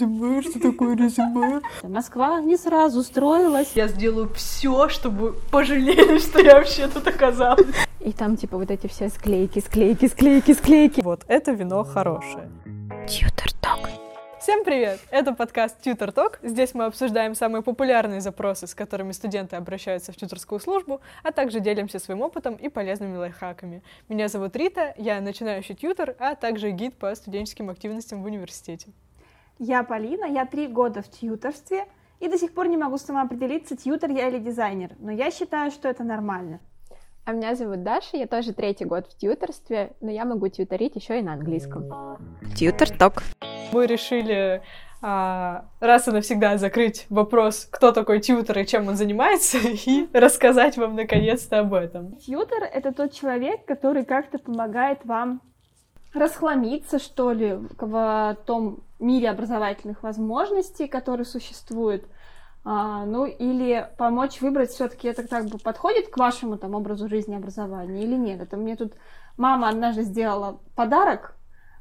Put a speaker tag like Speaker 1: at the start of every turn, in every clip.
Speaker 1: Резюме, что такое резюме?
Speaker 2: Москва не сразу строилась.
Speaker 1: Я сделаю все, чтобы пожалели, что я вообще тут оказалась.
Speaker 2: И там типа вот эти все склейки, склейки, склейки, склейки.
Speaker 1: Вот это вино хорошее.
Speaker 2: Тьютер ток.
Speaker 1: Всем привет! Это подкаст Tutor Talk. Здесь мы обсуждаем самые популярные запросы, с которыми студенты обращаются в тьюторскую службу, а также делимся своим опытом и полезными лайфхаками. Меня зовут Рита, я начинающий тьютор, а также гид по студенческим активностям в университете.
Speaker 3: Я Полина, я три года в тьюторстве и до сих пор не могу сама определиться, тьютор я или дизайнер, но я считаю, что это нормально.
Speaker 2: А меня зовут Даша, я тоже третий год в тьюторстве, но я могу тьюторить еще и на английском.
Speaker 4: Тьютор ток.
Speaker 1: Мы решили а, раз и навсегда закрыть вопрос, кто такой тьютер и чем он занимается, и рассказать вам наконец-то об этом.
Speaker 3: Тьютор — это тот человек, который как-то помогает вам расхламиться, что ли, в том мире образовательных возможностей, которые существуют, а, ну или помочь выбрать все-таки это как бы подходит к вашему там образу жизни образования или нет. Это мне тут мама однажды сделала подарок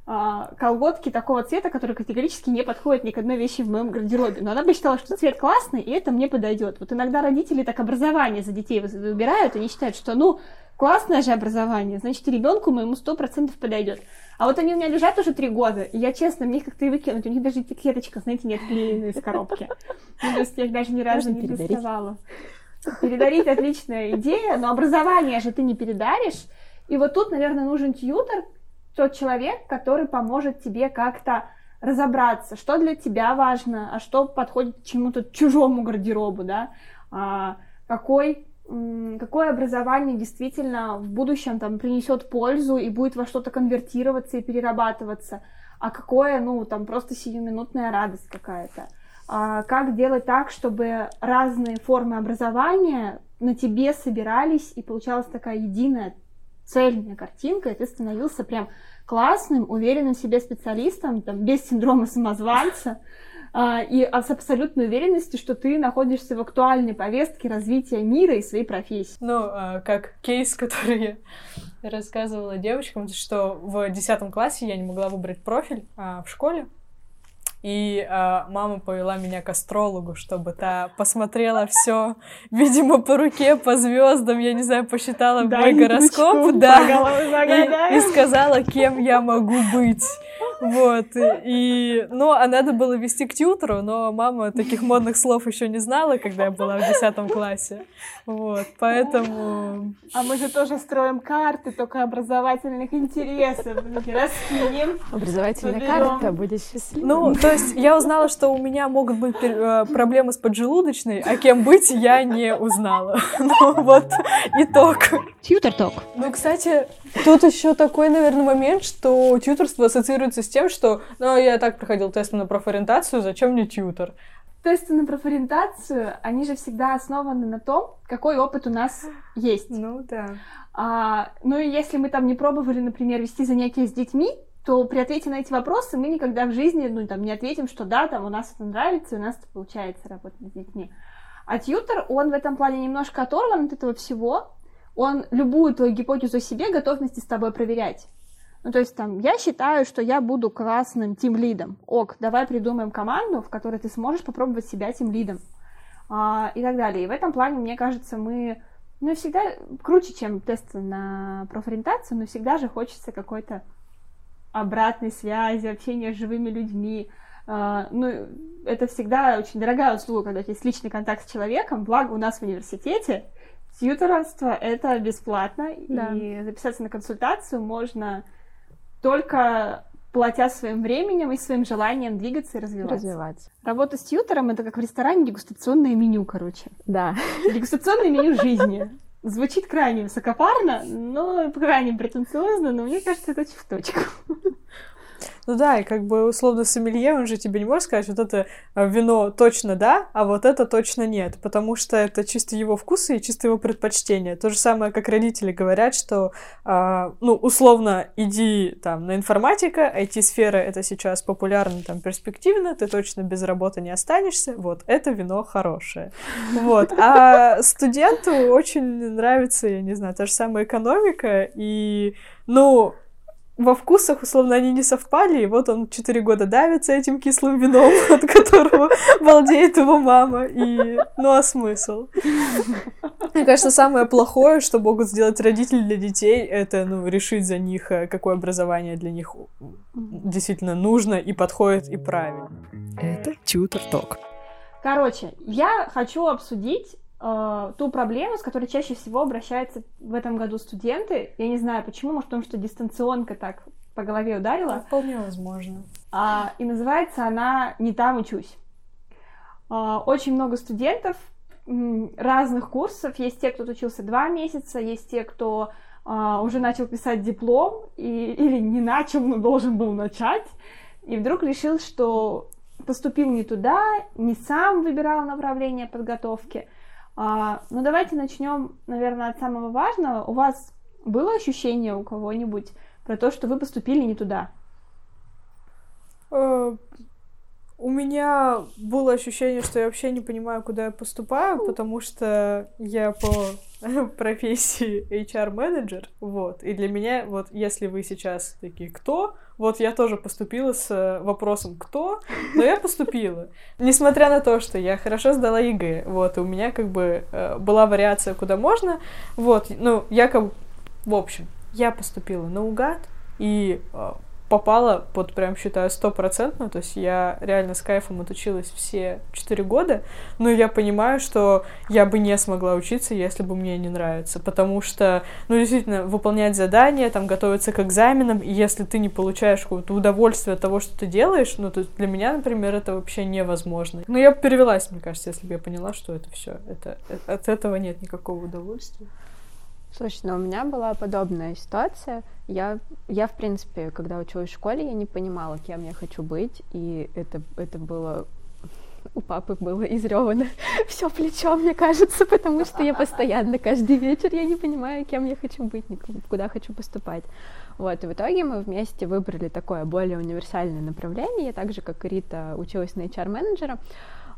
Speaker 3: а, колготки такого цвета, который категорически не подходит ни к одной вещи в моем гардеробе. Но она бы считала, что цвет классный, и это мне подойдет. Вот иногда родители так образование за детей выбирают, они считают, что ну классное же образование, значит, ребенку моему сто процентов подойдет. А вот они у меня лежат уже три года, и я, честно, мне их как-то и выкинуть. У них даже этикеточка, знаете, не отклеена из коробки. Ну, то есть я их даже ни разу не доставала. Передарить отличная идея, но образование же ты не передаришь. И вот тут, наверное, нужен тьютер, тот человек, который поможет тебе как-то разобраться, что для тебя важно, а что подходит к чему-то чужому гардеробу, да, а, какой какое образование действительно в будущем там принесет пользу и будет во что-то конвертироваться и перерабатываться, а какое, ну, там просто сиюминутная радость какая-то. А как делать так, чтобы разные формы образования на тебе собирались и получалась такая единая цельная картинка, и ты становился прям классным, уверенным в себе специалистом, там, без синдрома самозванца, и с абсолютной уверенностью, что ты находишься в актуальной повестке развития мира и своей профессии.
Speaker 1: Ну, а, как кейс, который я рассказывала девочкам, что в 10 классе я не могла выбрать профиль а, в школе, и э, мама повела меня к астрологу, чтобы та посмотрела все, видимо, по руке, по звездам, я не знаю, посчитала да, мой гороскоп, да, и, и сказала, кем я могу быть. Вот, и, ну, а надо было вести к тьютеру, но мама таких модных слов еще не знала, когда я была в 10 классе, вот, поэтому...
Speaker 3: А мы же тоже строим карты, только образовательных интересов, раскинем.
Speaker 2: Образовательная карта будет счастливой.
Speaker 1: Ну, то есть я узнала, что у меня могут быть э, проблемы с поджелудочной, а кем быть я не узнала. Ну, вот итог.
Speaker 2: Тьютер-ток.
Speaker 1: Ну, кстати, тут еще такой, наверное, момент, что тьютерство ассоциируется с тем, что, ну, я так проходил тест на профориентацию, зачем мне тьютер?
Speaker 3: Тесты на профориентацию, они же всегда основаны на том, какой опыт у нас есть.
Speaker 1: Ну, да.
Speaker 3: А, ну, и если мы там не пробовали, например, вести занятия с детьми, то при ответе на эти вопросы мы никогда в жизни, ну, там, не ответим, что да, там, у нас это нравится, у нас это получается работать с детьми. А тьютер, он в этом плане немножко оторван от этого всего, он любую твою гипотезу себе готов вместе с тобой проверять. Ну, то есть там, я считаю, что я буду классным тим-лидом. Ок, давай придумаем команду, в которой ты сможешь попробовать себя тим-лидом. А, и так далее. И в этом плане, мне кажется, мы, ну, всегда круче, чем тесты на профориентацию, но всегда же хочется какой-то обратной связи, общения с живыми людьми. Uh, ну, это всегда очень дорогая услуга, когда есть личный контакт с человеком. Благо у нас в университете тьюторство — это бесплатно, да. и записаться на консультацию можно только платя своим временем и своим желанием двигаться и развиваться.
Speaker 2: Развиваться.
Speaker 3: Работа с тьютором — это как в ресторане дегустационное меню, короче.
Speaker 2: Да.
Speaker 3: Дегустационное меню жизни. Звучит крайне высокопарно, но крайне претенциозно, но мне кажется, это очень в точку.
Speaker 1: Ну да, и как бы условно сомелье, он же тебе не может сказать, вот это э, вино точно да, а вот это точно нет, потому что это чисто его вкусы и чисто его предпочтения. То же самое, как родители говорят, что, э, ну, условно, иди там на информатика, IT-сфера это сейчас популярно, там, перспективно, ты точно без работы не останешься, вот, это вино хорошее. Вот, а студенту очень нравится, я не знаю, та же самая экономика, и, ну, во вкусах, условно, они не совпали, и вот он четыре года давится этим кислым вином, от которого балдеет его мама, и... Ну, а смысл? Мне кажется, самое плохое, что могут сделать родители для детей, это, ну, решить за них, э, какое образование для них действительно нужно и подходит, и правильно.
Speaker 4: Это Тьютер Ток.
Speaker 3: Короче, я хочу обсудить э, ту проблему, с которой чаще всего обращаются в этом году студенты. Я не знаю почему, может, потому что дистанционка так по голове ударила.
Speaker 1: Ну, вполне возможно.
Speaker 3: А, и называется она «Не там учусь». А, очень много студентов разных курсов. Есть те, кто учился два месяца, есть те, кто а, уже начал писать диплом и, или не начал, но должен был начать. И вдруг решил, что поступил не туда, не сам выбирал направление подготовки. А, ну, давайте начнем, наверное, от самого важного. У вас было ощущение у кого-нибудь про то, что вы поступили не туда?
Speaker 1: Э, у меня было ощущение, что я вообще не понимаю, куда я поступаю, потому что я по профессии HR-менеджер, вот, и для меня, вот, если вы сейчас такие, кто, вот я тоже поступила с э, вопросом «кто?», но я поступила. Несмотря на то, что я хорошо сдала ЕГЭ, вот, и у меня как бы э, была вариация, куда можно, вот, ну, я как в общем, я поступила наугад, и попала под, прям считаю, стопроцентно, то есть я реально с кайфом отучилась все четыре года, но я понимаю, что я бы не смогла учиться, если бы мне не нравится, потому что, ну, действительно, выполнять задания, там, готовиться к экзаменам, и если ты не получаешь какого-то удовольствия от того, что ты делаешь, ну, то для меня, например, это вообще невозможно. Ну, я бы перевелась, мне кажется, если бы я поняла, что это все, это, от этого нет никакого удовольствия.
Speaker 2: Слушай, ну у меня была подобная ситуация. Я, я, в принципе, когда училась в школе, я не понимала, кем я хочу быть, и это, это было у папы было изревано все плечо, мне кажется, потому что я постоянно каждый вечер я не понимаю, кем я хочу быть, куда хочу поступать. Вот, и в итоге мы вместе выбрали такое более универсальное направление. Я так же, как и Рита, училась на HR-менеджера.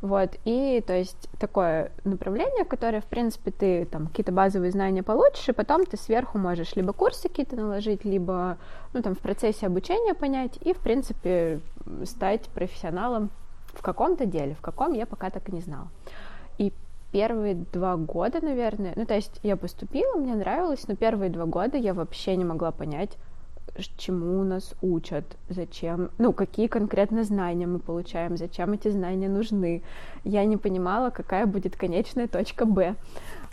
Speaker 2: Вот, и то есть такое направление, которое, в принципе, ты там какие-то базовые знания получишь, и потом ты сверху можешь либо курсы какие-то наложить, либо, ну, там, в процессе обучения понять, и, в принципе, стать профессионалом в каком-то деле, в каком я пока так и не знала. И первые два года, наверное, ну, то есть я поступила, мне нравилось, но первые два года я вообще не могла понять, чему нас учат, зачем, ну, какие конкретно знания мы получаем, зачем эти знания нужны. Я не понимала, какая будет конечная точка Б.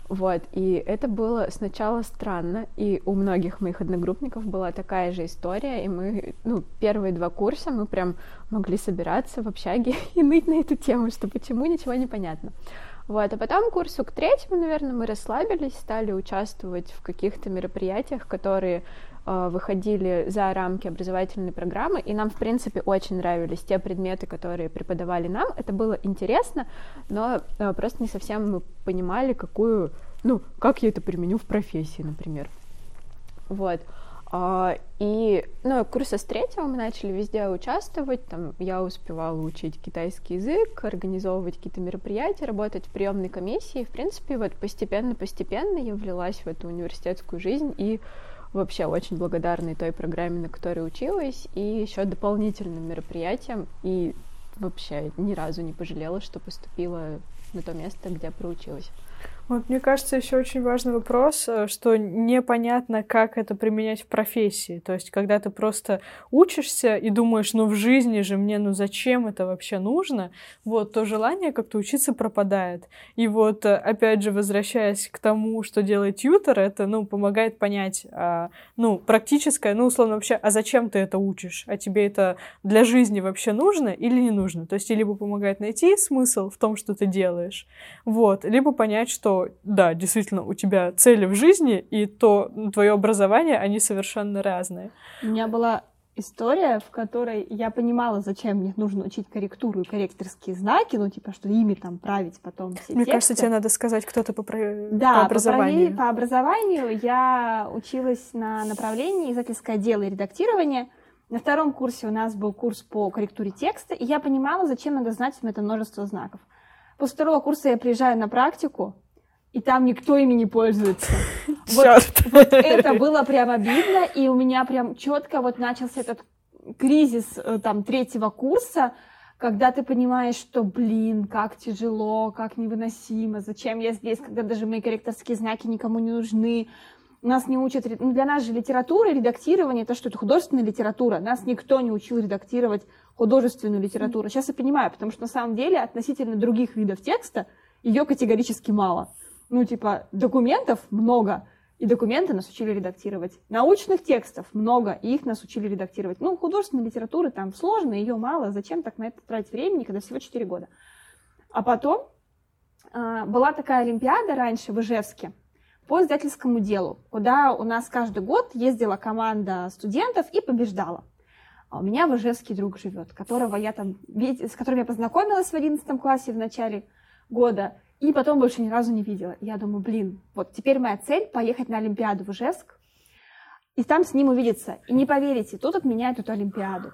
Speaker 2: Вот, и это было сначала странно, и у многих моих одногруппников была такая же история, и мы, ну, первые два курса мы прям могли собираться в общаге и ныть на эту тему, что почему ничего не понятно. Вот, а потом курсу к третьему, наверное, мы расслабились, стали участвовать в каких-то мероприятиях, которые выходили за рамки образовательной программы, и нам, в принципе, очень нравились те предметы, которые преподавали нам. Это было интересно, но э, просто не совсем мы понимали, какую, ну, как я это применю в профессии, например. Вот. А, и, ну, курса с третьего мы начали везде участвовать, там я успевала учить китайский язык, организовывать какие-то мероприятия, работать в приемной комиссии. В принципе, вот постепенно-постепенно я влилась в эту университетскую жизнь и вообще очень благодарна той программе, на которой училась, и еще дополнительным мероприятиям, и вообще ни разу не пожалела, что поступила на то место, где проучилась.
Speaker 1: Вот, мне кажется, еще очень важный вопрос, э, что непонятно, как это применять в профессии. То есть, когда ты просто учишься и думаешь, ну в жизни же мне, ну зачем это вообще нужно, вот, то желание как-то учиться пропадает. И вот, э, опять же, возвращаясь к тому, что делает тьютер, это, ну, помогает понять, а, ну, практическое, ну, условно, вообще, а зачем ты это учишь? А тебе это для жизни вообще нужно или не нужно? То есть, либо помогает найти смысл в том, что ты делаешь, вот, либо понять, что да, действительно, у тебя цели в жизни и то твое образование, они совершенно разные.
Speaker 3: У меня была история, в которой я понимала, зачем мне нужно учить корректуру и корректорские знаки, ну, типа, что ими там править потом все
Speaker 1: Мне
Speaker 3: тексты.
Speaker 1: кажется, тебе надо сказать, кто то по, про...
Speaker 3: да,
Speaker 1: по образованию.
Speaker 3: По, по образованию я училась на направлении издательское дело и редактирование. На втором курсе у нас был курс по корректуре текста, и я понимала, зачем надо знать это множество знаков. После второго курса я приезжаю на практику, и там никто ими не пользуется.
Speaker 1: Черт.
Speaker 3: Вот это было прям обидно, и у меня прям четко вот начался этот кризис э, там третьего курса, когда ты понимаешь, что, блин, как тяжело, как невыносимо, зачем я здесь, когда даже мои корректорские знаки никому не нужны, нас не учат, ну, для нас же литература, редактирование, это что, это художественная литература, нас никто не учил редактировать художественную литературу. Сейчас я понимаю, потому что на самом деле относительно других видов текста ее категорически мало. Ну, типа, документов много, и документы нас учили редактировать. Научных текстов много, и их нас учили редактировать. Ну, художественной литературы там сложно, ее мало. Зачем так на это тратить времени, когда всего 4 года? А потом э, была такая олимпиада раньше в Ижевске по издательскому делу, куда у нас каждый год ездила команда студентов и побеждала. А у меня в Ижевске друг живет, которого я там, с которым я познакомилась в 11 классе в начале года. И потом больше ни разу не видела. Я думаю, блин, вот теперь моя цель поехать на Олимпиаду в Ижевск и там с ним увидеться. И не поверите, тут отменяют эту Олимпиаду.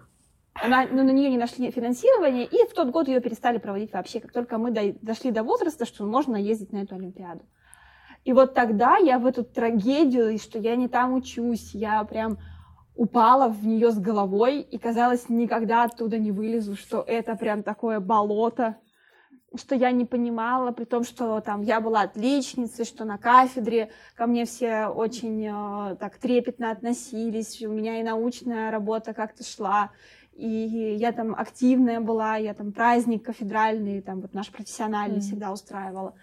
Speaker 3: Она, ну, на нее не нашли финансирование, и в тот год ее перестали проводить вообще, как только мы до, дошли до возраста, что можно ездить на эту Олимпиаду. И вот тогда я в эту трагедию, что я не там учусь, я прям упала в нее с головой, и казалось, никогда оттуда не вылезу, что это прям такое болото, что я не понимала, при том, что там я была отличницей, что на кафедре ко мне все очень э, так трепетно относились, у меня и научная работа как-то шла, и я там активная была, я там праздник кафедральный, там вот наш профессиональный mm. всегда устраивала.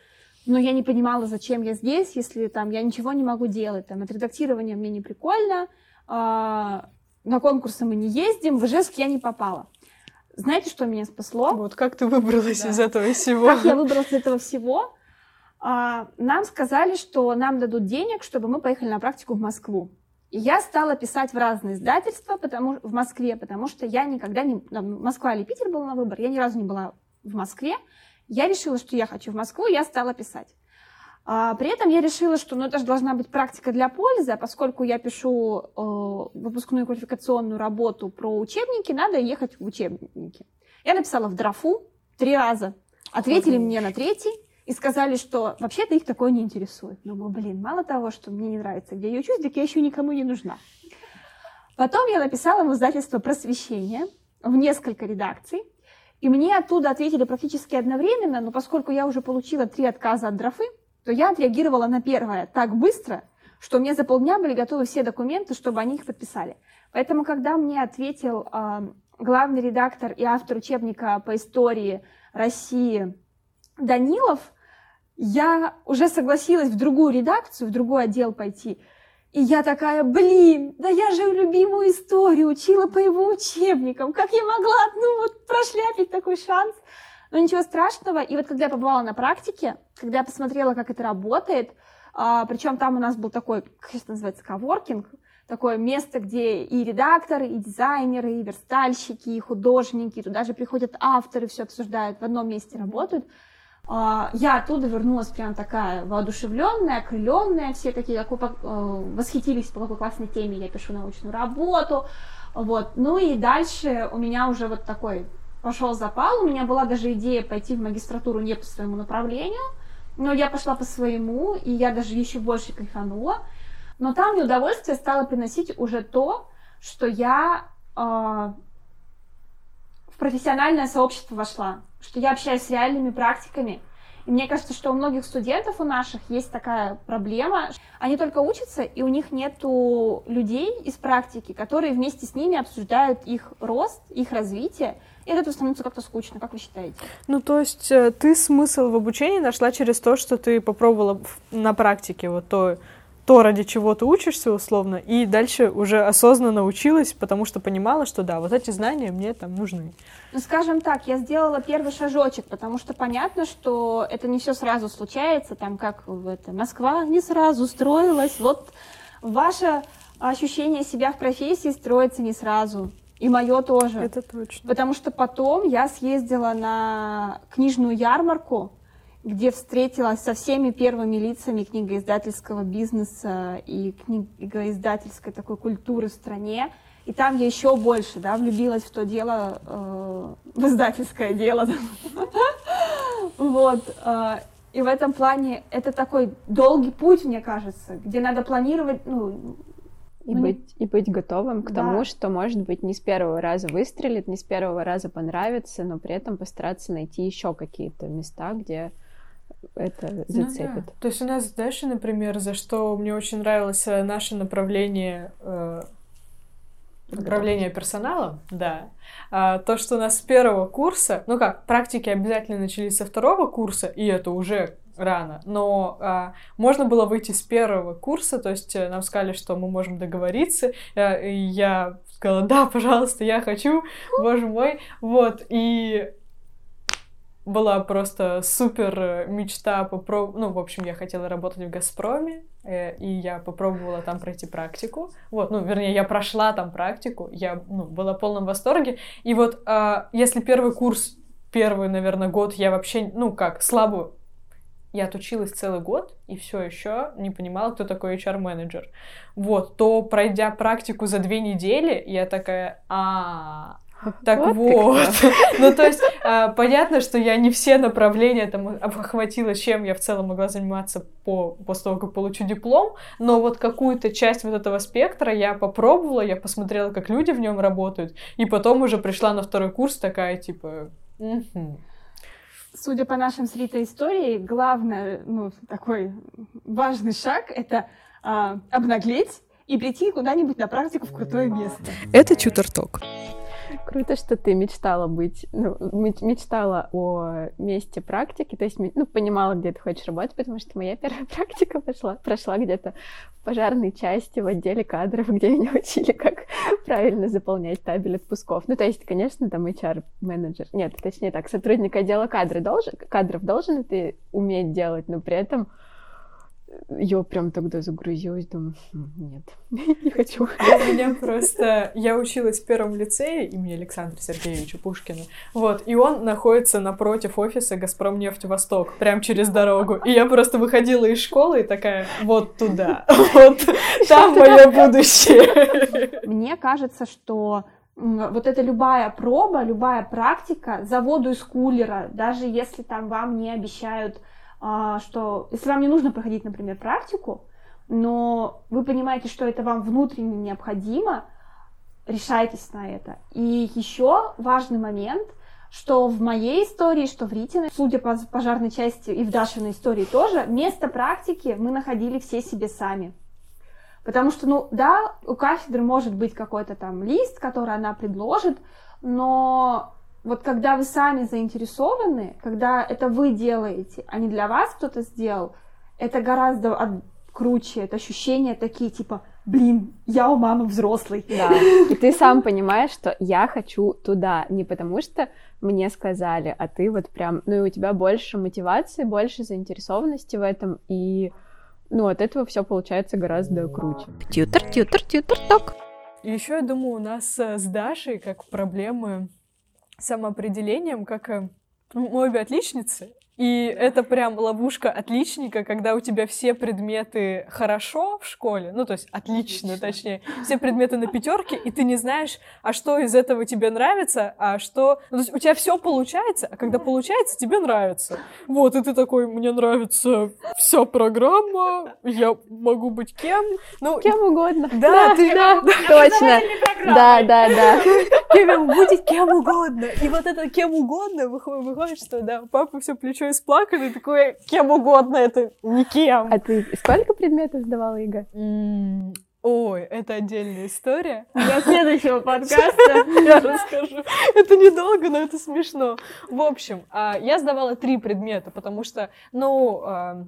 Speaker 3: Но я не понимала, зачем я здесь, если там я ничего не могу делать, там отредактирование мне не прикольно, э, на конкурсы мы не ездим, в Ижевск я не попала. Знаете, что меня спасло?
Speaker 1: Вот как ты выбралась
Speaker 3: Да.
Speaker 1: из этого всего?
Speaker 3: Как я выбралась из этого всего? А, нам сказали, что нам дадут денег, чтобы мы поехали на практику в Москву. И я стала писать в разные издательства потому, в Москве, потому что я никогда не... там, Москва или Питер был на выбор, я ни разу не была в Москве. Я решила, что я хочу в Москву, и я стала писать. А, при этом я решила, что ну, это же должна быть практика для пользы, а поскольку я пишу э, выпускную квалификационную работу про учебники, надо ехать в учебники. Я написала в драфу три раза. Ответили
Speaker 1: Ого.
Speaker 3: мне на третий и сказали, что вообще-то их такое не интересует. Ну, блин, мало того, что мне не нравится, где я учусь, так я еще никому не нужна. Потом я написала в издательство «Просвещение» в несколько редакций, и мне оттуда ответили практически одновременно, но поскольку я уже получила три отказа от драфы, то я отреагировала на первое так быстро, что мне за полдня были готовы все документы, чтобы они их подписали. Поэтому, когда мне ответил э, главный редактор и автор учебника по истории России Данилов, я уже согласилась в другую редакцию, в другой отдел пойти. И я такая, блин, да я же любимую историю учила по его учебникам. Как я могла, ну вот, прошляпить такой шанс? Но ничего страшного. И вот когда я побывала на практике, когда я посмотрела, как это работает, а, причем там у нас был такой, как это называется, коворкинг, такое место, где и редакторы, и дизайнеры, и верстальщики, и художники, туда же приходят авторы, все обсуждают, в одном месте работают. А, Я оттуда вернулась прям такая воодушевленная, окрыленная, все такие какой, э, восхитились, по какой классной теме я пишу научную работу. Вот. Ну и дальше у меня уже вот такой пошел запал. У меня была даже идея пойти в магистратуру не по своему направлению, но я пошла по своему, и я даже еще больше кайфанула. Но там мне удовольствие стало приносить уже то, что я э, в профессиональное сообщество вошла, что я общаюсь с реальными практиками. И мне кажется, что у многих студентов у наших есть такая проблема. Они только учатся, и у них нету людей из практики, которые вместе с ними обсуждают их рост, их развитие. И от этого становится как-то скучно, как вы считаете?
Speaker 1: Ну, то есть э, ты смысл в обучении нашла через то, что ты попробовала на практике вот то, то, ради чего ты учишься условно, и дальше уже осознанно училась, потому что понимала, что да, вот эти знания мне там нужны.
Speaker 3: Ну, скажем так, я сделала первый шажочек, потому что понятно, что это не все сразу случается, там как в это, Москва не сразу строилась, вот ваше ощущение себя в профессии строится не сразу, и мое тоже.
Speaker 1: Это точно.
Speaker 3: Потому что потом я съездила на книжную ярмарку, где встретилась со всеми первыми лицами книгоиздательского бизнеса и книгоиздательской такой культуры в стране. И там я еще больше да, влюбилась в то дело, э, в издательское дело. Вот. э, И в этом плане это такой долгий путь, мне кажется, где надо планировать, ну,
Speaker 2: И,
Speaker 3: Ну,
Speaker 2: быть, и быть готовым к
Speaker 3: Да.
Speaker 2: тому, что, может быть, не с первого раза выстрелит, не с первого раза понравится, но при этом постараться найти еще какие-то места, где это
Speaker 1: Ну
Speaker 2: зацепит.
Speaker 1: да. То есть у нас Дашей, например, за что мне очень нравилось э, наше направление э, управления персоналом, да. А, то, что у нас с первого курса, ну как, практики обязательно начались со второго курса, и это уже рано, но а, можно было выйти с первого курса, то есть э, нам сказали, что мы можем договориться, э, и я сказала, да, пожалуйста, я хочу, боже мой, вот, и была просто супер э, мечта попробовать. Ну, в общем, я хотела работать в Газпроме, э, и я попробовала там пройти практику. Вот, ну, вернее, я прошла там практику, я ну, была в полном восторге. И вот а, если первый курс, первый, наверное, год я вообще, ну, как, слабо я отучилась целый год и все еще не понимала, кто такой HR-менеджер. Вот, то пройдя практику за две недели, я такая, а, так
Speaker 2: Вот.
Speaker 1: Ну, то есть, а, понятно, что я не все направления там охватила, чем я в целом могла заниматься по, после того, как получу диплом, но вот какую-то часть вот этого спектра я попробовала, я посмотрела, как люди в нем работают, и потом уже пришла на второй курс такая, типа.
Speaker 3: Судя по нашим с Ритой истории, главный, ну, такой важный шаг — это а, обнаглеть и прийти куда-нибудь на практику в крутое место.
Speaker 4: Это Чутерток.
Speaker 2: Круто, что ты мечтала быть, ну, меч- мечтала о месте практики, то есть, ну, понимала, где ты хочешь работать, потому что моя первая практика пошла, прошла где-то в пожарной части в отделе кадров, где меня учили, как правильно заполнять табель отпусков. Ну, то есть, конечно, там HR-менеджер, нет, точнее так, сотрудник отдела кадры должен, кадров должен это уметь делать, но при этом я прям тогда загрузилась, думаю, «М, нет, не хочу.
Speaker 1: У меня просто... Я училась в первом лицее имени Александра Сергеевича Пушкина. Вот, и он находится напротив офиса «Газпром нефть Восток», прям через дорогу. И я просто выходила из школы и такая, вот туда, вот там мое будущее.
Speaker 3: Мне кажется, что вот эта любая проба, любая практика за воду из кулера, даже если там вам не обещают, что... Если вам не нужно проходить, например, практику, но вы понимаете, что это вам внутренне необходимо, решайтесь на это. И еще важный момент, что в моей истории, что в Ритиной, судя по пожарной части и в Дашиной истории тоже, место практики мы находили все себе сами. Потому что, ну, да, у кафедры может быть какой-то там лист, который она предложит, но вот когда вы сами заинтересованы, когда это вы делаете, а не для вас кто-то сделал, это гораздо от- круче, это ощущения такие, типа, блин, я у мамы взрослый.
Speaker 2: Да, и ты сам понимаешь, что я хочу туда, не потому что мне сказали, а ты вот прям, ну и у тебя больше мотивации, больше заинтересованности в этом, и ну от этого все получается гораздо круче.
Speaker 4: Тьютер, тьютер, тьютер, ток.
Speaker 1: И еще, я думаю, у нас э, с Дашей как проблемы самоопределением, как э, мы обе отличницы, и это прям ловушка отличника, когда у тебя все предметы хорошо в школе, ну то есть отлично, точнее, все предметы на пятерке, и ты не знаешь, а что из этого тебе нравится, а что, ну, то есть у тебя все получается, а когда получается, тебе нравится. Вот, и ты такой, мне нравится вся программа, я могу быть кем, ну
Speaker 2: Кем угодно.
Speaker 1: Да, ты-
Speaker 2: да, точно. Да, да, да.
Speaker 1: кем будет кем угодно. И вот это кем угодно выходит, что да, у папы все плечо исплакано, и такое кем угодно, это никем.
Speaker 2: А ты сколько предметов сдавала, Ига?
Speaker 1: М, Ой, это отдельная история.
Speaker 3: Для следующего подкаста.
Speaker 1: Я расскажу. Это недолго, но это смешно. В общем, а, я сдавала три предмета, потому что, ну, а,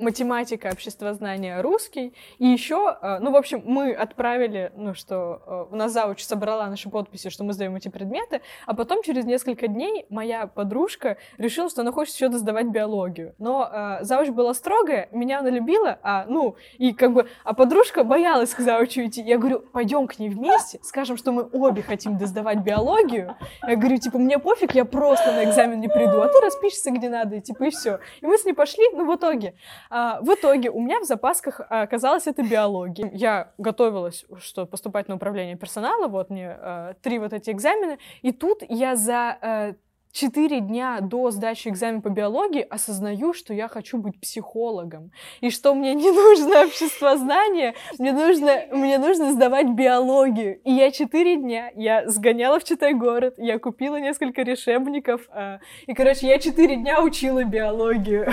Speaker 1: математика, обществознание, русский. И еще, ну, в общем, мы отправили, ну, что э, у нас зауч собрала наши подписи, что мы сдаем эти предметы, а потом через несколько дней моя подружка решила, что она хочет еще сдавать биологию. Но э, зауч была строгая, меня она любила, а, ну, и как бы, а подружка боялась к заучу идти. Я говорю, пойдем к ней вместе, скажем, что мы обе хотим сдавать биологию. Я говорю, типа, мне пофиг, я просто на экзамен не приду, а ты распишешься где надо, и типа, и все. И мы с ней пошли, ну, в итоге, а, в итоге у меня в запасках оказалась эта биология. Я готовилась, что поступать на управление персонала, вот мне а, три вот эти экзамены, и тут я за а, четыре дня до сдачи экзамена по биологии осознаю, что я хочу быть психологом, и что мне не нужно общество знания, мне нужно, мне нужно сдавать биологию. И я четыре дня, я сгоняла в Читай-город, я купила несколько решебников, а, и, короче, я четыре дня учила биологию.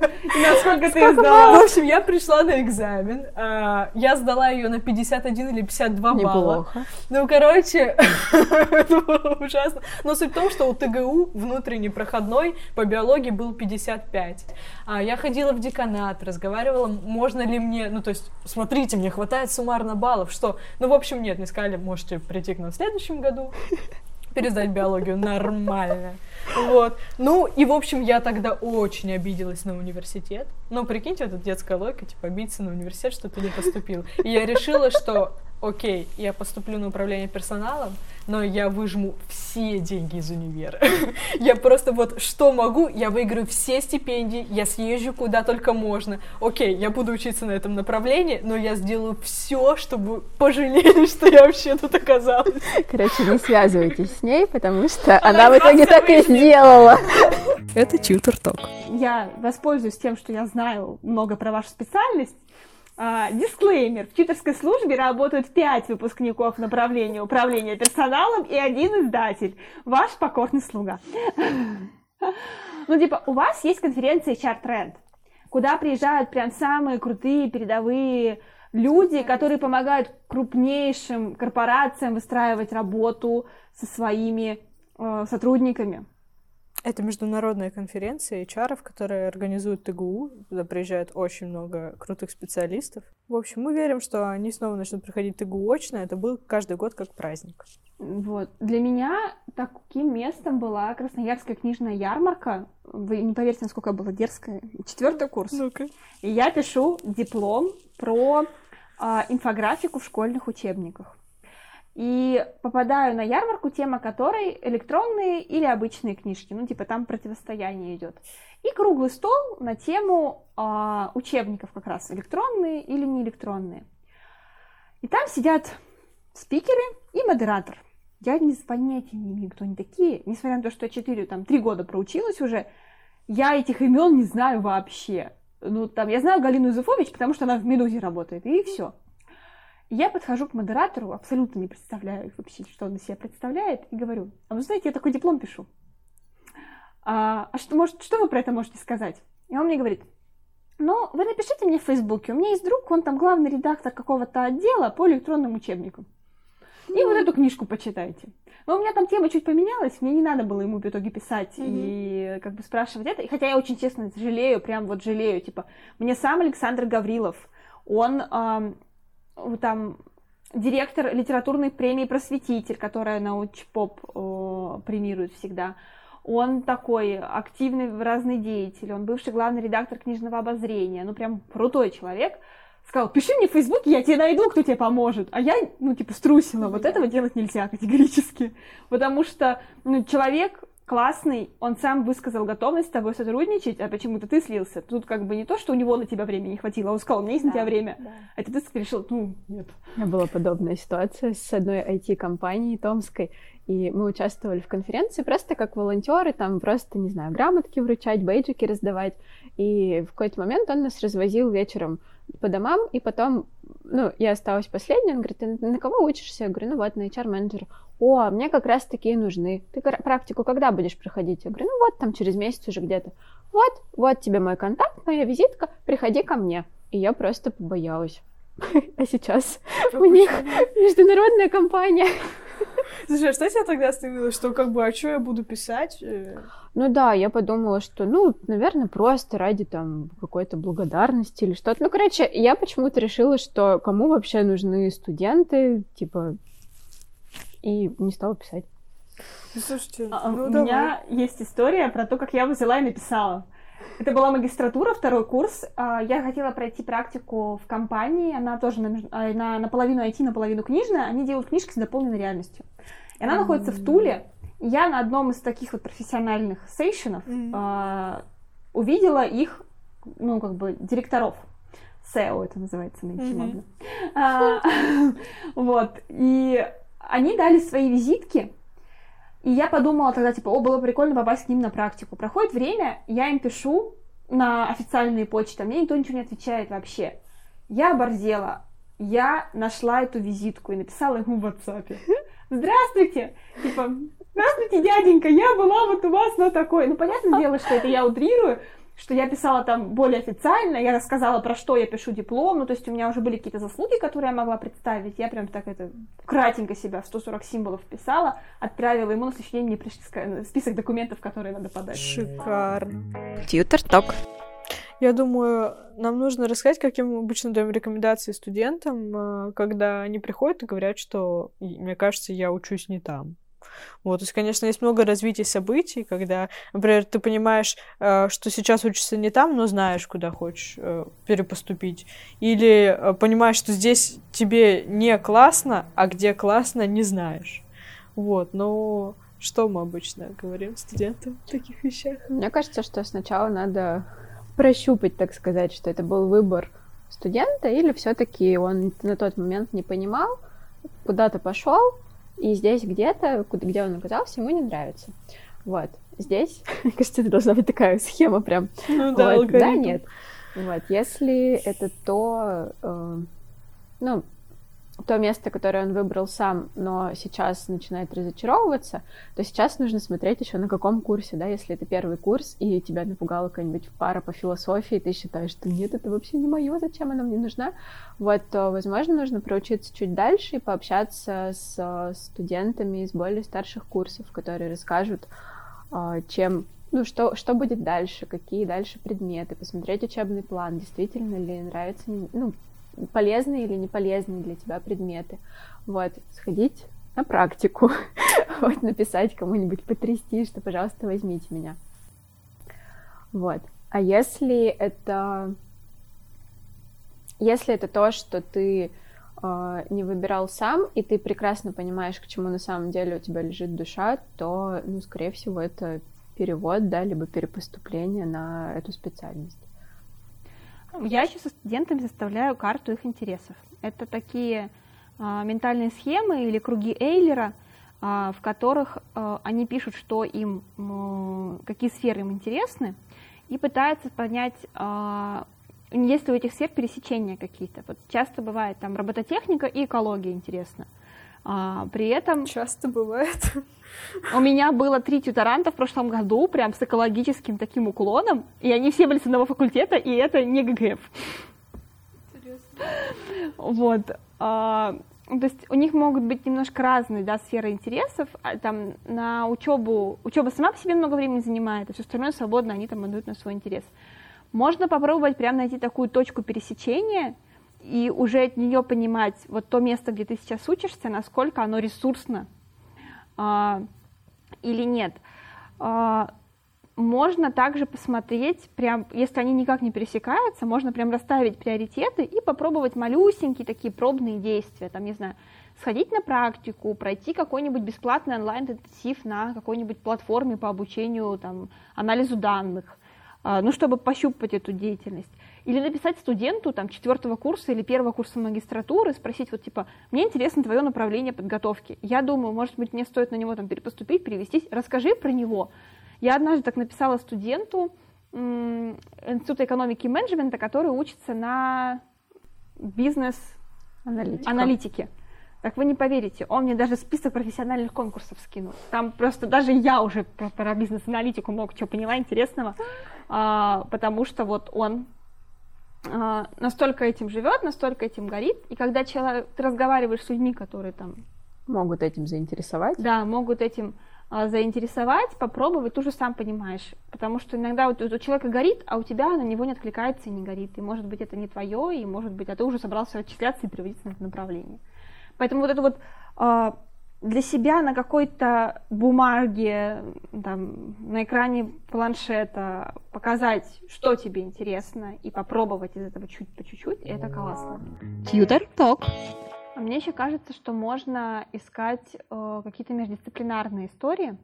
Speaker 3: Насколько ты сдала?
Speaker 1: В общем, я пришла на экзамен, а, я сдала ее на 51 или 52 балла.
Speaker 2: Неплохо.
Speaker 1: Ну, короче, это было ужасно. Но суть в том, что у ТГУ внутренний проходной по биологии был 55. А я ходила в деканат, разговаривала, можно ли мне, ну, то есть, смотрите, мне хватает суммарно баллов, что? Ну, в общем, нет, мне сказали, можете прийти к нам в следующем году, пересдать биологию нормально. Вот. Ну, и, в общем, я тогда очень обиделась на университет. Ну, прикиньте, это детская логика, типа, обидеться на университет, что ты не поступил. И я решила, что окей, я поступлю на управление персоналом, но я выжму все деньги из универа. я просто вот что могу, я выиграю все стипендии, я съезжу куда только можно. Окей, я буду учиться на этом направлении, но я сделаю все, чтобы пожалели, что я вообще тут оказалась.
Speaker 2: Короче, не связывайтесь с ней, потому что она в итоге так и сделала.
Speaker 4: Это Тьютор Ток.
Speaker 3: Я воспользуюсь тем, что я знаю много про вашу специальность. А, дисклеймер. В тьюторской службе работают пять выпускников направления управления персоналом и один издатель. Ваш покорный слуга. Ну, типа, у вас есть конференция HR Trend, куда приезжают прям самые крутые передовые люди, которые помогают крупнейшим корпорациям выстраивать работу со своими э, сотрудниками.
Speaker 1: Это международная конференция HR, которая организует ТГУ. Туда приезжает очень много крутых специалистов. В общем, мы верим, что они снова начнут приходить ТГУ очно. Это был каждый год как праздник.
Speaker 3: Вот. Для меня таким местом была Красноярская книжная ярмарка. Вы не поверите, насколько я была дерзкая. Четвертый курс.
Speaker 1: Ну-ка.
Speaker 3: И я пишу диплом про а, инфографику в школьных учебниках. И попадаю на ярмарку, тема которой электронные или обычные книжки. Ну, типа там противостояние идет. И круглый стол на тему а, учебников как раз, электронные или не электронные. И там сидят спикеры и модератор. Я не понятия не имею, кто они такие. Несмотря на то, что я 4, там, 3 года проучилась уже, я этих имен не знаю вообще. Ну, там, я знаю Галину Юзефович, потому что она в «Медузе» работает, и все. Я подхожу к модератору, абсолютно не представляю вообще, что он из себя представляет, и говорю, а вы знаете, я такой диплом пишу. А, а что, может, что вы про это можете сказать? И он мне говорит, ну, вы напишите мне в Фейсбуке, у меня есть друг, он там главный редактор какого-то отдела по электронным учебникам. И вот эту книжку почитайте. Но у меня там тема чуть поменялась, мне не надо было ему в итоге писать mm-hmm. и как бы спрашивать это. И хотя я очень честно жалею, прям вот жалею, типа, мне сам Александр Гаврилов, он там директор литературной премии «Просветитель», которая научпоп э, премирует всегда. Он такой активный разный деятель, он бывший главный редактор книжного обозрения, ну прям крутой человек. Сказал, пиши мне в Фейсбуке, я тебе найду, кто тебе поможет. А я, ну, типа, струсила. Вот этого делать нельзя категорически. Потому что, ну, человек классный, он сам высказал готовность с тобой сотрудничать, а почему-то ты слился. Тут как бы не то, что у него на тебя времени не хватило, а он сказал, у меня есть да, на тебя время. Да. А ты решил, ну, нет.
Speaker 2: У меня была подобная ситуация с одной IT-компанией томской, и мы участвовали в конференции просто как волонтеры, там просто, не знаю, грамотки вручать, бейджики раздавать. И в какой-то момент он нас развозил вечером по домам, и потом, ну, я осталась последней, он говорит, ты на кого учишься? Я говорю, ну вот, на HR-менеджера. О, мне как раз такие нужны. Ты практику когда будешь проходить? Я говорю, ну вот, там через месяц уже где-то. Вот, вот тебе мой контакт, моя визитка, приходи ко мне. И я просто побоялась. А сейчас у них международная компания.
Speaker 1: Слушай, а что тебя тогда остановило? Что как бы, а что я буду писать?
Speaker 2: Ну да, я подумала, что, ну, наверное, просто ради там какой-то благодарности или что-то. Ну, короче, я почему-то решила, что кому вообще нужны студенты, типа, и не стала писать.
Speaker 1: Ну, слушайте,
Speaker 3: а,
Speaker 1: ну,
Speaker 3: у
Speaker 1: давай.
Speaker 3: меня есть история про то, как я взяла и написала. Это была магистратура, второй курс. А, я хотела пройти практику в компании. Она тоже на, на, наполовину IT, наполовину книжная. Они делают книжки с дополненной реальностью. И она mm-hmm. находится в Туле. Я на одном из таких вот профессиональных сейшенов mm-hmm. а, увидела их, ну, как бы, директоров. SEO это называется нынче mm-hmm. модно. А, вот. И они дали свои визитки, И я подумала тогда, типа, о, было бы прикольно попасть к ним на практику. Проходит время, я им пишу на официальные почты, а мне никто ничего не отвечает вообще. Я оборзела. Я нашла эту визитку и написала ему в WhatsApp. Здравствуйте! Типа, здравствуйте, дяденька, я была вот у вас на такой. Ну, понятное дело, что это я утрирую, что я писала там более официально, я рассказала, про что я пишу диплом, ну, то есть у меня уже были какие-то заслуги, которые я могла представить, я прям так это кратенько себя в 140 символов писала, отправила ему, на следующий день мне пришли список документов, которые надо подать.
Speaker 1: Шикарно.
Speaker 2: Тьютер ток.
Speaker 1: Я думаю, нам нужно рассказать, каким мы обычно даем рекомендации студентам, э, когда они приходят и говорят, что, мне кажется, я учусь не там. Вот, то есть, конечно, есть много развитий событий, когда, например, ты понимаешь, э, что сейчас учишься не там, но знаешь, куда хочешь э, перепоступить. Или э, понимаешь, что здесь тебе не классно, а где классно, не знаешь. Вот, но что мы обычно говорим студентам в таких вещах?
Speaker 2: Мне кажется, что сначала надо прощупать, так сказать, что это был выбор студента, или все-таки он на тот момент не понимал, куда-то пошел, и здесь где-то, где он оказался, ему не нравится. Вот. Здесь, кажется, это должна быть такая схема прям.
Speaker 1: Ну да,
Speaker 2: вот. Да, нет. Вот. Если это то, э, ну, то место, которое он выбрал сам, но сейчас начинает разочаровываться, то сейчас нужно смотреть еще на каком курсе, да, если это первый курс, и тебя напугала какая-нибудь пара по философии, ты считаешь, что нет, это вообще не мое, зачем она мне нужна, вот, то, возможно, нужно проучиться чуть дальше и пообщаться с студентами из более старших курсов, которые расскажут, а, чем ну, что, что будет дальше, какие дальше предметы, посмотреть учебный план, действительно ли нравится, ну, полезные или не полезные для тебя предметы. Вот, сходить на практику, вот, написать кому-нибудь, потрясти, что, пожалуйста, возьмите меня. Вот. А если это... Если это то, что ты э, не выбирал сам, и ты прекрасно понимаешь, к чему на самом деле у тебя лежит душа, то, ну, скорее всего, это перевод, да, либо перепоступление на эту специальность.
Speaker 3: Я еще со студентами составляю карту их интересов. Это такие а, ментальные схемы или круги Эйлера, а, в которых а, они пишут, что им, какие сферы им интересны, и пытаются понять, а, есть ли у этих сфер пересечения какие-то. Вот часто бывает там робототехника и экология интересно. А, при этом...
Speaker 1: Часто бывает.
Speaker 3: У меня было три тьюторанта в прошлом году, прям с экологическим таким уклоном, и они все были с одного факультета, и это не ГГФ. Интересно. Вот. А, то есть у них могут быть немножко разные да, сферы интересов. А там на учебу, учеба сама по себе много времени занимает, а все остальное свободно они там отдают на свой интерес. Можно попробовать прям найти такую точку пересечения – и уже от нее понимать вот то место, где ты сейчас учишься, насколько оно ресурсно а, или нет. А, можно также посмотреть, прям, если они никак не пересекаются, можно прям расставить приоритеты и попробовать малюсенькие такие пробные действия, там, не знаю, сходить на практику, пройти какой-нибудь бесплатный онлайн-интенсив на какой-нибудь платформе по обучению, там, анализу данных, а, ну, чтобы пощупать эту деятельность. Или написать студенту там, четвертого курса или первого курса магистратуры, спросить, вот типа, мне интересно твое направление подготовки. Я думаю, может быть, мне стоит на него там перепоступить, перевестись. Расскажи про него. Я однажды так написала студенту Института экономики и менеджмента, который учится на бизнес-аналитике. Так вы не поверите, он мне даже список профессиональных конкурсов скинул. Там просто даже я уже про, про бизнес-аналитику много чего поняла интересного, а, потому что вот он настолько этим живет, настолько этим горит, и когда человек, ты разговариваешь с людьми, которые там...
Speaker 2: Могут этим заинтересовать.
Speaker 3: Да, могут этим а, заинтересовать, попробовать, ты уже сам понимаешь. Потому что иногда вот у человека горит, а у тебя на него не откликается и не горит. И может быть это не твое, и может быть, а ты уже собрался отчисляться и переводиться на это направление. Поэтому вот это вот а, для себя на какой-то бумаге, там, на экране планшета показать, что тебе интересно, и попробовать из этого чуть по чуть-чуть, это классно.
Speaker 2: Тьютер ток.
Speaker 3: А мне еще кажется, что можно искать э, какие-то междисциплинарные истории,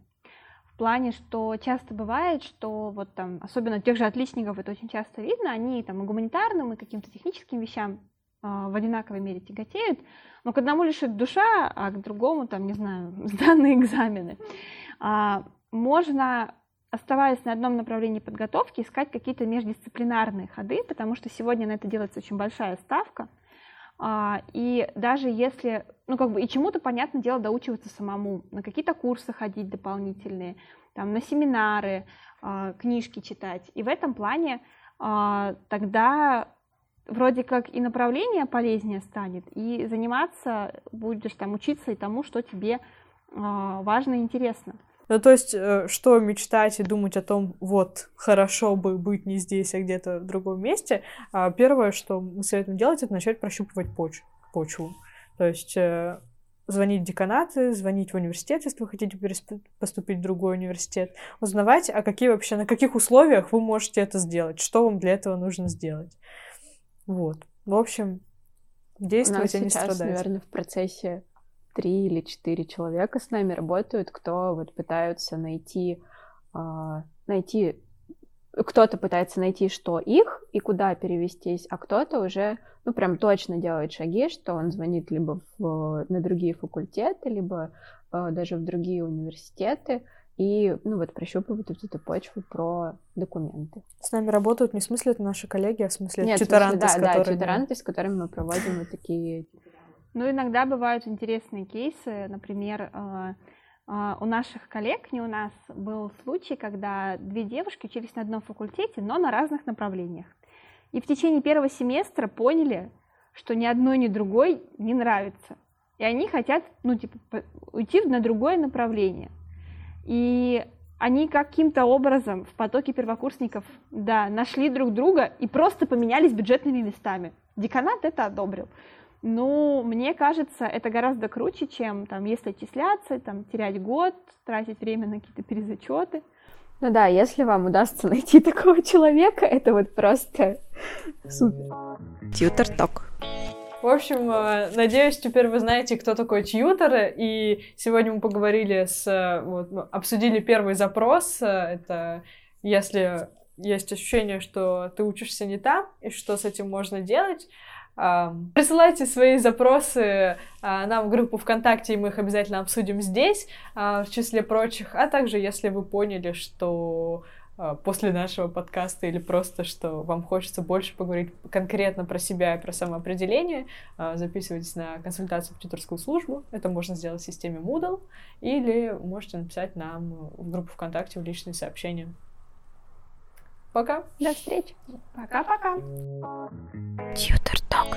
Speaker 3: в плане, что часто бывает, что вот там, особенно тех же отличников, это очень часто видно, они там и гуманитарным, и каким-то техническим вещам в одинаковой мере тяготеют, но к одному лишь душа, а к другому, там, не знаю, сданные экзамены. А, можно оставаясь на одном направлении подготовки, искать какие-то междисциплинарные ходы, потому что сегодня на это делается очень большая ставка. А, и даже если, ну как бы, и чему-то, понятное дело, доучиваться самому, на какие-то курсы ходить дополнительные, там, на семинары, а, книжки читать. И в этом плане а, тогда вроде как и направление полезнее станет, и заниматься будешь там учиться и тому, что тебе важно и интересно.
Speaker 1: Ну, то есть, э, что мечтать и думать о том, вот, хорошо бы быть не здесь, а где-то в другом месте, а первое, что мы советуем делать, это начать прощупывать поч почву. То есть, э, звонить в деканаты, звонить в университет, если вы хотите поступить в другой университет, узнавать, а какие вообще, на каких условиях вы можете это сделать, что вам для этого нужно сделать. Вот. В общем, действовать, а не
Speaker 2: сейчас,
Speaker 1: страдать.
Speaker 2: наверное, в процессе три или четыре человека с нами работают, кто вот пытаются найти, э, найти кто-то пытается найти, что их и куда перевестись, а кто-то уже, ну, прям точно делает шаги, что он звонит либо в, на другие факультеты, либо э, даже в другие университеты, и, ну, вот прощупывают вот эту почву про документы.
Speaker 1: С нами работают не в смысле это наши коллеги, а в смысле
Speaker 2: Нет,
Speaker 1: тьюторанты,
Speaker 2: да,
Speaker 1: с которыми...
Speaker 2: да, тьюторанты, с которыми мы проводим вот такие
Speaker 3: ну, иногда бывают интересные кейсы. Например, э, э, у наших коллег, не у нас, был случай, когда две девушки учились на одном факультете, но на разных направлениях. И в течение первого семестра поняли, что ни одной, ни другой не нравится. И они хотят, ну, типа, уйти на другое направление. И они каким-то образом в потоке первокурсников, да, нашли друг друга и просто поменялись бюджетными местами. Деканат это одобрил. Ну, мне кажется, это гораздо круче, чем там, если отчисляться, там, терять год, тратить время на какие-то перезачеты.
Speaker 2: Ну да, если вам удастся найти такого человека, это вот просто супер.
Speaker 4: Тьютер ток.
Speaker 1: В общем, э, надеюсь, теперь вы знаете, кто такой тьютер, и сегодня мы поговорили с... Э, вот, обсудили первый запрос, э, это если есть ощущение, что ты учишься не там, и что с этим можно делать, Присылайте свои запросы нам в группу ВКонтакте, и мы их обязательно обсудим здесь, в числе прочих. А также, если вы поняли, что после нашего подкаста или просто, что вам хочется больше поговорить конкретно про себя и про самоопределение, записывайтесь на консультацию в тьюторскую службу. Это можно сделать в системе Moodle или можете написать нам в группу ВКонтакте в личные сообщения. Пока.
Speaker 3: До встречи. Пока-пока.
Speaker 4: Тьютор Ток.